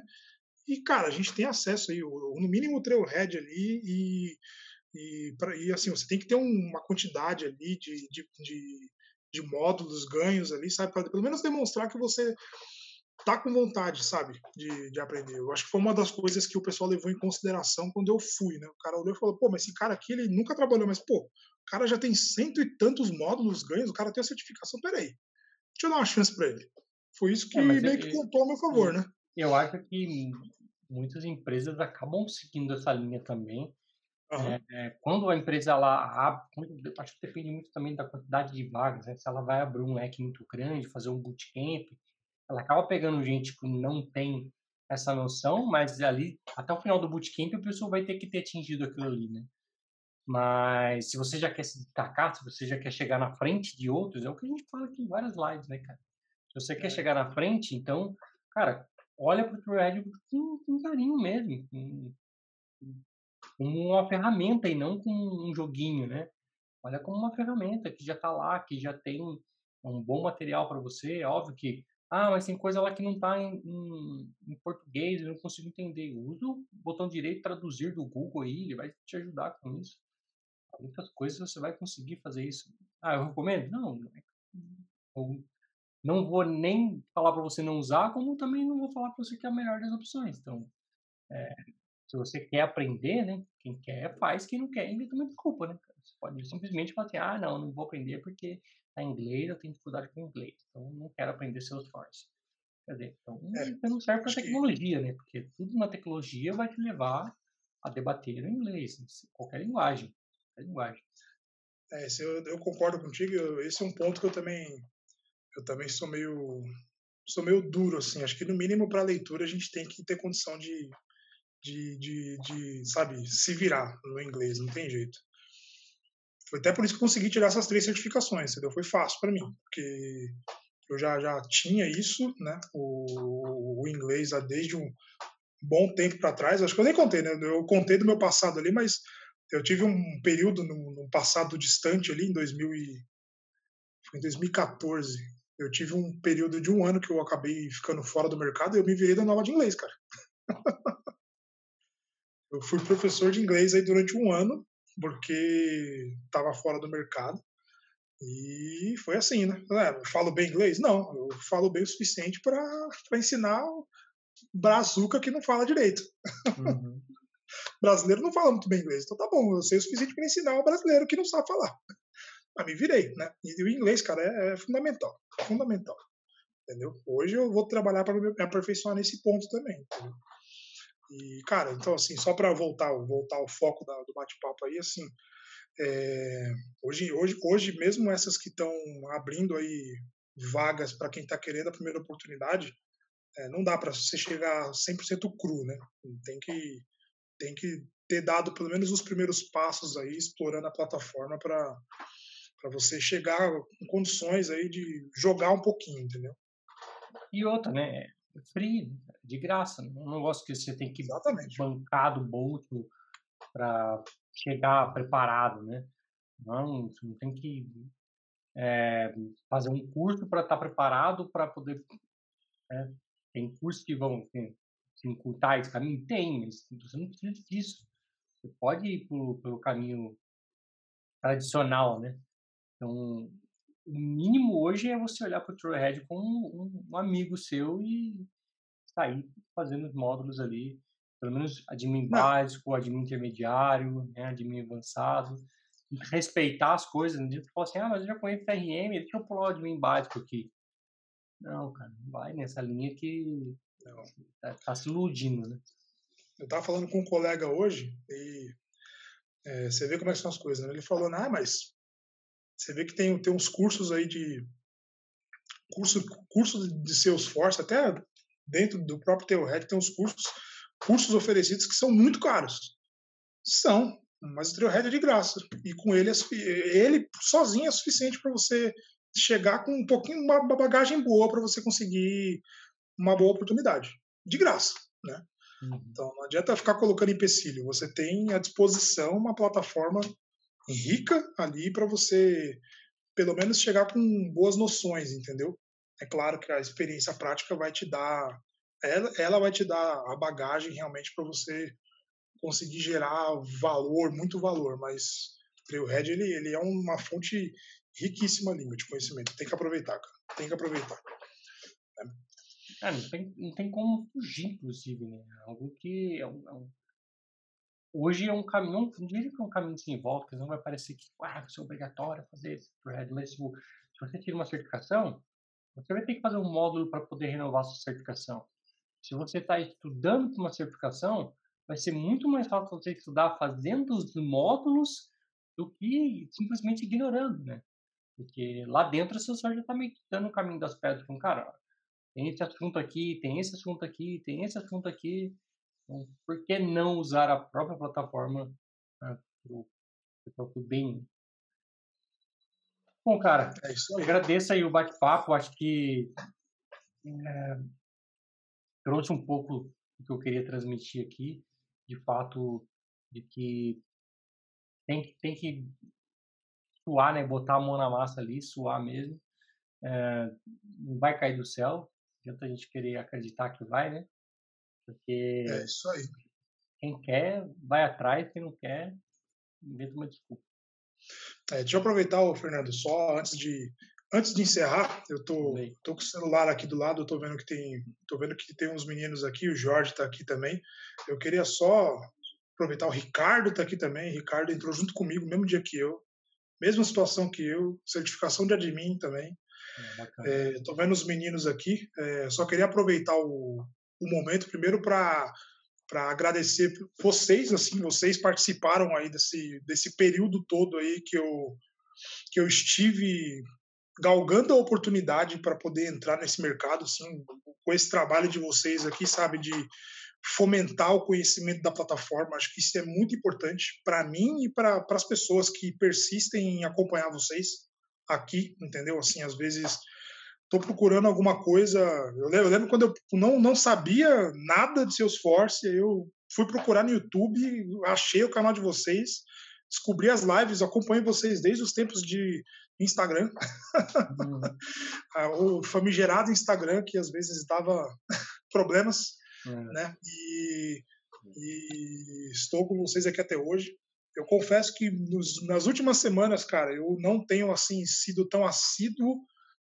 E, cara, a gente tem acesso aí, no mínimo o Trailhead ali e, e, pra, e assim, você tem que ter uma quantidade ali de, de, de, de módulos, ganhos ali, sabe? Para pelo menos demonstrar que você tá com vontade, sabe, de, de aprender. Eu acho que foi uma das coisas que o pessoal levou em consideração quando eu fui, né? O cara olhou e falou, pô, mas esse cara aqui, ele nunca trabalhou, mas, pô, o cara já tem cento e tantos módulos ganhos, o cara tem a certificação, peraí, deixa eu dar uma chance para ele. Foi isso que é, meio eu, que contou a meu favor, né? Eu acho que muitas empresas acabam seguindo essa linha também. Uhum. É, quando a empresa ela abre, acho que depende muito também da quantidade de vagas, né? se ela vai abrir um leque muito grande, fazer um bootcamp, ela acaba pegando gente que não tem essa noção, mas ali, até o final do bootcamp, a pessoa vai ter que ter atingido aquilo ali, né? Mas se você já quer se destacar, se você já quer chegar na frente de outros, é o que a gente fala aqui em várias lives, né, cara? Se você quer é. chegar na frente, então, cara, olha para o com, com carinho mesmo, com, como uma ferramenta e não como um joguinho, né? Olha como uma ferramenta que já está lá, que já tem um, bom material para você. É óbvio que, ah, mas tem coisa lá que não está em, em, em, português, eu não consigo entender. Usa o botão direito traduzir do Google aí, ele vai te ajudar com isso muitas coisas você vai conseguir fazer isso. Ah, eu recomendo? Não. Eu não vou nem falar para você não usar, como também não vou falar para você que é a melhor das opções. Então, é, se você quer aprender, né? Quem quer faz, quem não quer inventa uma desculpa, né? Você pode simplesmente falar assim, ah, não, não vou aprender porque tá em inglês, eu tenho dificuldade com inglês, então não quero aprender Salesforce. Quer dizer, então é, não serve para tecnologia, né? Porque tudo na tecnologia vai te levar a debater em inglês, qualquer linguagem a linguagem. É, eu, eu, concordo contigo. Eu, esse é um ponto que eu também eu também sou meio sou meio duro assim. Acho que no mínimo para leitura a gente tem que ter condição de, de, de, de, sabe se virar no inglês. Não tem jeito. Foi até por isso que consegui tirar essas três certificações. Entendeu? Foi fácil para mim, porque eu já já tinha isso, né? O, o inglês desde um bom tempo para trás. Acho que eu nem contei, né? Eu contei do meu passado ali, mas eu tive um período no, no passado distante ali, em 2000 e, foi em 2014. Eu tive um período de um ano que eu acabei ficando fora do mercado e eu me virei da nova de inglês, cara. eu fui professor de inglês aí durante um ano, porque estava fora do mercado. E foi assim, né? É, eu falo bem inglês? Não, eu falo bem o suficiente para ensinar o brazuca que não fala direito. Uhum brasileiro não fala muito bem inglês. Então tá bom, eu sei o suficiente para ensinar o brasileiro que não sabe falar. Mas me virei, né? E o inglês, cara, é, é fundamental. Fundamental. Entendeu? Hoje eu vou trabalhar para me aperfeiçoar nesse ponto também. Entendeu? E, cara, então, assim, só para voltar, voltar ao foco da, do bate-papo aí, assim, é, hoje, hoje, hoje, mesmo essas que estão abrindo aí vagas para quem está querendo a primeira oportunidade, é, não dá para você chegar 100% cru, né? Tem que, tem que ter dado pelo menos os primeiros passos aí, explorando a plataforma para você chegar com condições aí de jogar um pouquinho, entendeu? E outra, né? É free, de graça. Não é gosto que você tem que Exatamente. bancar do bolso para chegar preparado, né? Não, você não tem que é, fazer um curso para estar tá preparado para poder. É, tem cursos que vão encurtar esse caminho? Tem, mas você não precisa disso. Você pode ir por, pelo caminho tradicional, né? Então, o mínimo hoje é você olhar para o Trailhead como um, um, amigo seu e sair fazendo os módulos ali, pelo menos admin básico, admin intermediário, né, admin avançado, respeitar as coisas, não dizer assim, ah, mas eu já conheço TRM, deixa eu pular o admin básico aqui. Não, cara, não vai nessa linha que tá, tá, se iludindo, né? Eu tava falando com um colega hoje e é, você vê como é que são as coisas, né? Ele falou, ah, mas você vê que tem, tem uns cursos aí de. Curso, curso de Salesforce, até dentro do próprio Trailhead tem uns cursos, cursos oferecidos que são muito caros. São, mas o Trailhead é de graça. E com ele, é, ele sozinho é suficiente para você chegar com um pouquinho, uma bagagem boa para você conseguir uma boa oportunidade. De graça, né? Uhum. Então não adianta ficar colocando empecilho. Você tem à disposição uma plataforma rica ali para você, pelo menos, chegar com boas noções, entendeu? É claro que a experiência prática vai te dar, ela, ela vai te dar a bagagem realmente para você conseguir gerar valor, muito valor, mas o Trailhead ele, ele é uma fonte riquíssima ali de conhecimento. Tem que aproveitar, cara. Tem que aproveitar. É. não, tem, não tem como fugir, inclusive, né? Algo que é um, é um hoje é um caminho, não diria que é um caminho sem volta, que não vai parecer que ah, vai ser obrigatório fazer esse projeto, mas tipo, se você tira uma certificação, você vai ter que fazer um módulo para poder renovar sua certificação. Se você está estudando para uma certificação, vai ser muito mais fácil você estudar fazendo os módulos do que simplesmente ignorando, né? Porque lá dentro você só já está meio que dando o caminho das pedras com cara. Tem esse assunto aqui, tem esse assunto aqui, tem esse assunto aqui. Então, por que não usar a própria plataforma né, para o próprio bem? Bom, cara, é aí. agradeço aí o bate-papo. Acho que é, trouxe um pouco do que eu queria transmitir aqui. De fato, de que tem, tem que suar, né? Botar a mão na massa ali, suar mesmo. É, não vai cair do céu. Adianta a gente querer acreditar que vai, né? Porque é isso aí. Quem quer, vai atrás, quem não quer, inventa uma desculpa. É, deixa eu aproveitar, o Fernando, só antes de antes de encerrar, eu tô, tô com o celular aqui do lado, eu tô vendo que tem, tô vendo que tem uns meninos aqui, o Jorge está aqui também. Eu queria só aproveitar o Ricardo está aqui também. O Ricardo entrou junto comigo, mesmo dia que eu, mesma situação que eu, certificação de admin também. É, é, tô vendo os meninos aqui. É, só queria aproveitar o, o momento primeiro para para agradecer vocês, assim, vocês participaram aí desse, desse período todo aí que eu, que eu estive galgando a oportunidade para poder entrar nesse mercado, assim, com esse trabalho de vocês aqui, sabe, de fomentar o conhecimento da plataforma. Acho que isso é muito importante para mim e para as pessoas que persistem em acompanhar vocês aqui, entendeu? Assim, às vezes estou procurando alguma coisa. Eu lembro, eu lembro, quando eu não, não sabia nada de Salesforce, eu fui procurar no YouTube, achei o canal de vocês, descobri as lives, acompanho vocês desde os tempos de Instagram, uhum. o famigerado Instagram que às vezes dava problemas, uhum. né? E, e estou com vocês aqui até hoje. Eu confesso que nos, nas últimas semanas, cara, eu não tenho assim sido tão assíduo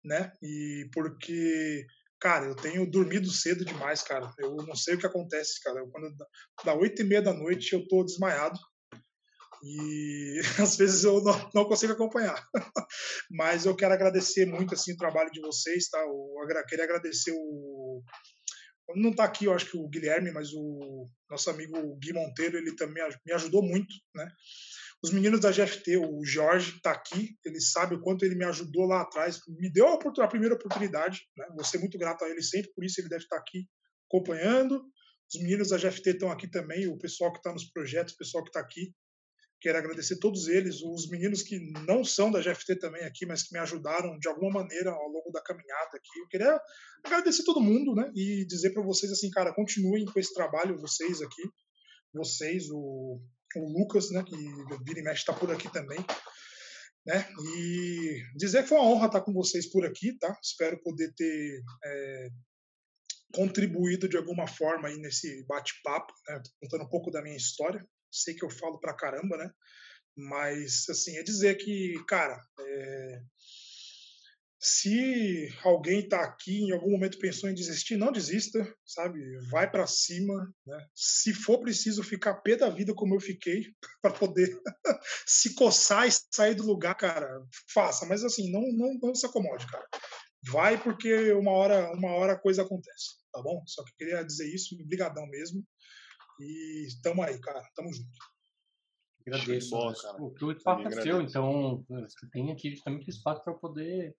né? E porque, cara, eu tenho dormido cedo demais, cara. Eu não sei o que acontece, cara. Quando dá oito e meia da noite eu tô desmaiado e às vezes eu não, não consigo acompanhar. Mas eu quero agradecer muito assim o trabalho de vocês, tá? Eu queria agradecer o não está aqui, eu acho que o Guilherme, mas o nosso amigo Gui Monteiro, ele também me ajudou muito, né? Os meninos da GFT, o Jorge está aqui, ele sabe o quanto ele me ajudou lá atrás, me deu a, a primeira oportunidade, né? Vou ser muito grato a ele sempre, por isso ele deve estar tá aqui acompanhando. Os meninos da GFT estão aqui também, o pessoal que está nos projetos, o pessoal que está aqui. Quero agradecer todos eles, os meninos que não são da GFT também aqui, mas que me ajudaram de alguma maneira ao longo da caminhada aqui. Eu queria agradecer todo mundo, né? E dizer para vocês assim, cara, continuem com esse trabalho, vocês aqui, vocês, o, o Lucas, né? Que vira e mexe está por aqui também. Né? E dizer que foi uma honra estar com vocês por aqui, tá? Espero poder ter é, contribuído de alguma forma aí nesse bate-papo, né? contando um pouco da minha história. Sei que eu falo pra caramba, né? Mas, assim, é dizer que, cara, é... se alguém tá aqui em algum momento pensou em desistir, não desista, sabe? Vai para cima, né? Se for preciso ficar pé da vida como eu fiquei, para poder se coçar e sair do lugar, cara, faça. Mas, assim, não, não, não se acomode, cara. Vai porque uma hora, uma hora a coisa acontece tá bom? Só que queria dizer isso, obrigadão mesmo. E estamos aí, cara, tamo junto. Agradeço. Bom, cara. O que o espaço é seu, então você tem aqui justamente espaço para poder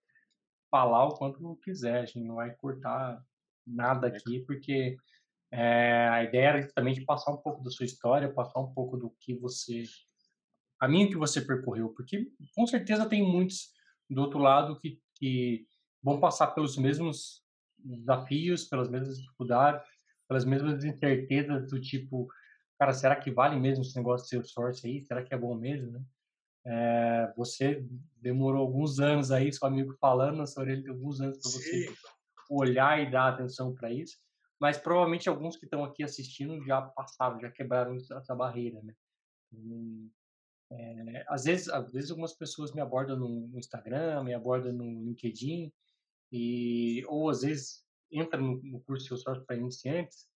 falar o quanto quiser. A gente não vai cortar nada é. aqui, porque é, a ideia era justamente passar um pouco da sua história, passar um pouco do que você. caminho que você percorreu, porque com certeza tem muitos do outro lado que, que vão passar pelos mesmos desafios, pelas mesmas dificuldades, pelas mesmas incertezas do tipo, cara, será que vale mesmo esse negócio de Salesforce aí? Será que é bom mesmo, né? É, você demorou alguns anos aí, seu amigo falando na sua orelha, alguns anos para você olhar e dar atenção para isso, mas provavelmente alguns que estão aqui assistindo já passaram, já quebraram essa barreira, né? é, às vezes, às vezes algumas pessoas me abordam no, no Instagram, me abordam no LinkedIn e ou às vezes entra no, no curso Salesforce para iniciantes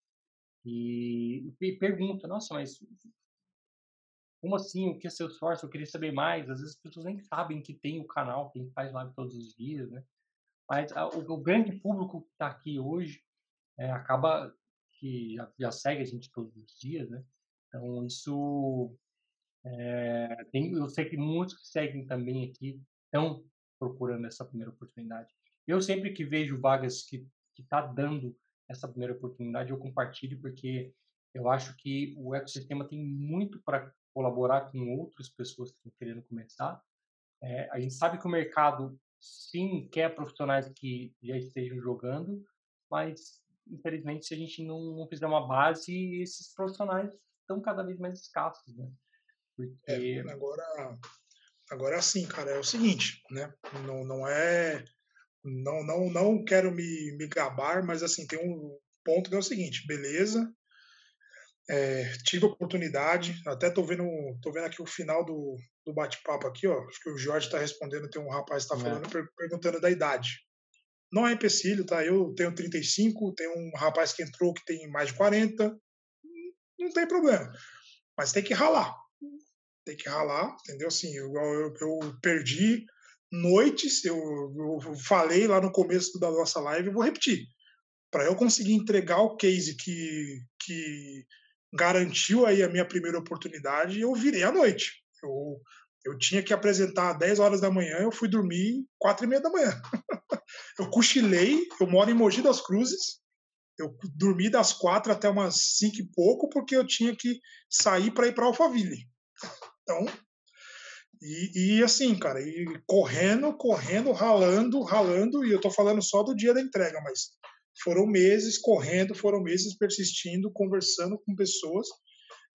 e, e pergunta, nossa, mas como assim? O que é Salesforce? Eu queria saber mais. Às vezes as pessoas nem sabem que tem o canal, que a gente faz live todos os dias, né? Mas a, o, o, grande público que está aqui hoje é, acaba que já, já, segue a gente todos os dias, né? Então isso é, tem, eu sei que muitos que seguem também aqui estão procurando essa primeira oportunidade. Eu sempre que vejo vagas que está dando essa primeira oportunidade, eu compartilho, porque eu acho que o ecossistema tem muito para colaborar com outras pessoas que estão querendo começar. É, a gente sabe que o mercado, sim, quer profissionais que já estejam jogando, mas, infelizmente, se a gente não, não fizer uma base, esses profissionais estão cada vez mais escassos, né? Porque... É, agora, agora é assim, cara, é o seguinte, né? Não, não é não, não, não quero me, me gabar, mas assim, tem um ponto que é o seguinte, beleza, é, tive a oportunidade, até tô vendo, tô vendo aqui o final do, do bate-papo aqui, ó, acho que o Jorge está respondendo, tem um rapaz que está é. falando, é. perguntando da idade. Não é empecilho, tá? Eu tenho 35, tem um rapaz que entrou que tem mais de 40, não tem problema. Mas tem que ralar. Tem que ralar, entendeu? Assim, eu, eu, eu perdi noites, eu, eu falei lá no começo da nossa live, eu vou repetir. Para eu conseguir entregar o case que, que garantiu aí a minha primeira oportunidade, eu virei à noite. Eu, eu tinha que apresentar às 10 horas da manhã, eu fui dormir 4 e meia da manhã. eu cochilei, eu moro em Mogi das Cruzes, eu dormi das 4 até umas 5 e pouco, porque eu tinha que sair para ir para Alphaville. Então, e, e, assim, cara, e correndo, correndo, ralando, ralando, e eu tô falando só do dia da entrega, mas foram meses correndo, foram meses persistindo, conversando com pessoas.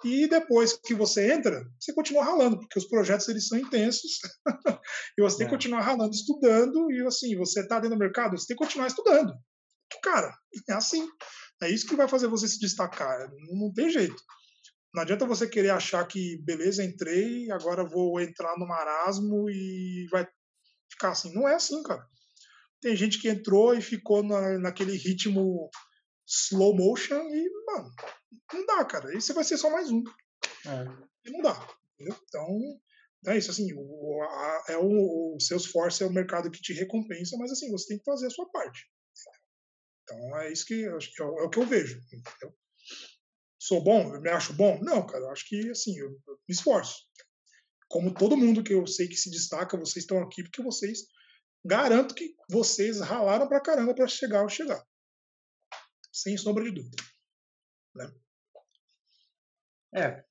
E depois que você entra, você continua ralando, porque os projetos eles são intensos. e você tem que é. continuar ralando, estudando, e assim, você tá dentro do mercado, você tem que continuar estudando. Cara, é assim. É isso que vai fazer você se destacar. Não tem jeito. Não adianta você querer achar que, beleza, entrei, agora vou entrar no marasmo e vai ficar assim. Não é assim, cara. Tem gente que entrou e ficou na, naquele ritmo slow motion e, mano, não dá, cara. Aí você vai ser só mais um. É. Não dá. Entendeu? Então, é isso. Assim, o, a, é o, o Salesforce é o mercado que te recompensa, mas assim, você tem que fazer a sua parte. Então é isso que, acho que é, o que eu vejo. Entendeu? Sou bom? Eu me acho bom? Não, cara, eu acho que assim, eu, eu me esforço. Como todo mundo que eu sei que se destaca, vocês estão aqui porque vocês garanto que vocês ralaram pra caramba para chegar onde chegar. Sem sombra de dúvida. Né? É,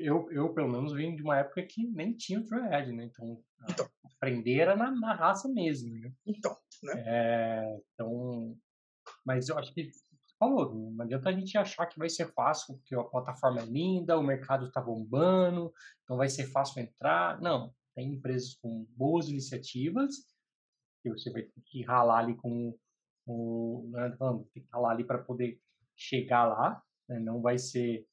eu, eu, pelo menos, vim de uma época que nem tinha o Dryad, né? Então, então, aprender era na, na raça mesmo, né? Então, né? É, então, mas eu acho que falou, não adianta a gente achar que vai ser fácil, porque a plataforma é linda, o mercado está bombando, então vai ser fácil entrar. Não, tem empresas com boas iniciativas, que você vai ter que ralar ali com o. Né, tem que ralar ali para poder chegar lá, né? não vai ser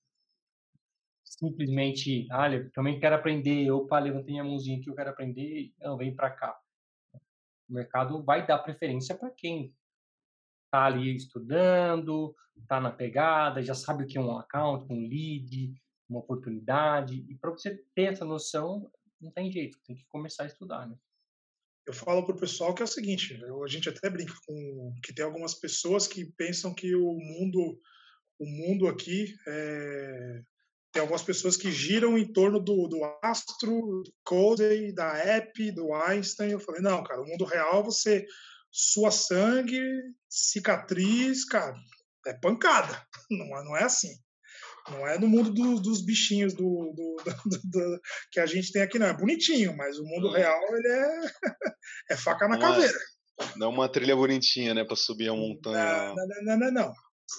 simplesmente, olha, também quero aprender, opa, levantei minha mãozinha aqui, eu quero aprender, não, vem para cá. O mercado vai dar preferência para quem está ali estudando, está na pegada, já sabe o que é um account, um lead, uma oportunidade. E para você ter essa noção, não tem jeito, tem que começar a estudar, né? Eu falo para o pessoal que é o seguinte, a gente até brinca com que tem algumas pessoas que pensam que o mundo, o mundo aqui é, tem algumas pessoas que giram em torno do, do astro, do Codey, da app, do Einstein. Eu falei, não, cara, o mundo real você sua sangue, cicatriz, cara, é pancada. Não, não é assim. Não é no mundo do, dos bichinhos do, do, do, que a gente tem aqui, não. É bonitinho, mas o mundo real, ele é, é faca na não é caveira. É, não é uma trilha bonitinha, né, para subir a montanha. Não, não, não, não. não.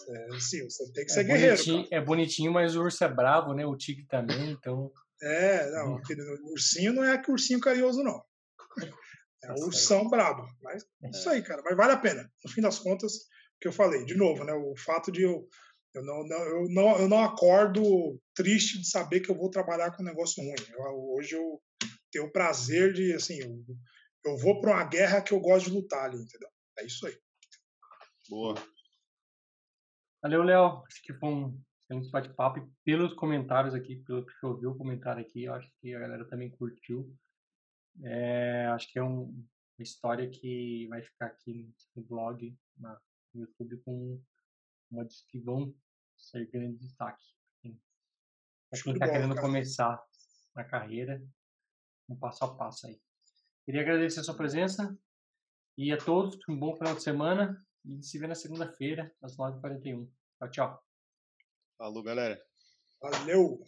É, sim, você tem que é ser é guerreiro. Bonitinho, é bonitinho, mas o urso é bravo, né? O tigre também, então. É, não, aquele, o ursinho não é que ursinho carinhoso, não. É o ursão brabo. Mas é isso aí, cara. Mas vale a pena. No fim das contas, o que eu falei, de novo, né? O fato de eu. Eu não, não, eu, não, eu não acordo triste de saber que eu vou trabalhar com um negócio ruim. Eu, hoje eu tenho o prazer de, assim, eu, eu vou para uma guerra que eu gosto de lutar ali, entendeu? É isso aí. Boa. Valeu, Léo. Acho que foi um excelente bate-papo. E pelos comentários aqui, pelo que eu ouvi o comentário aqui, eu acho que a galera também curtiu. É, acho que é um, uma história que vai ficar aqui no blog, na, no YouTube, com uma que vão ser grande destaque. Para quem está querendo cara. começar na carreira, um passo a passo aí. Queria agradecer a sua presença e a todos um bom final de semana e se vê na segunda-feira, às 9h41. Tchau, tchau. Falou, galera. Valeu!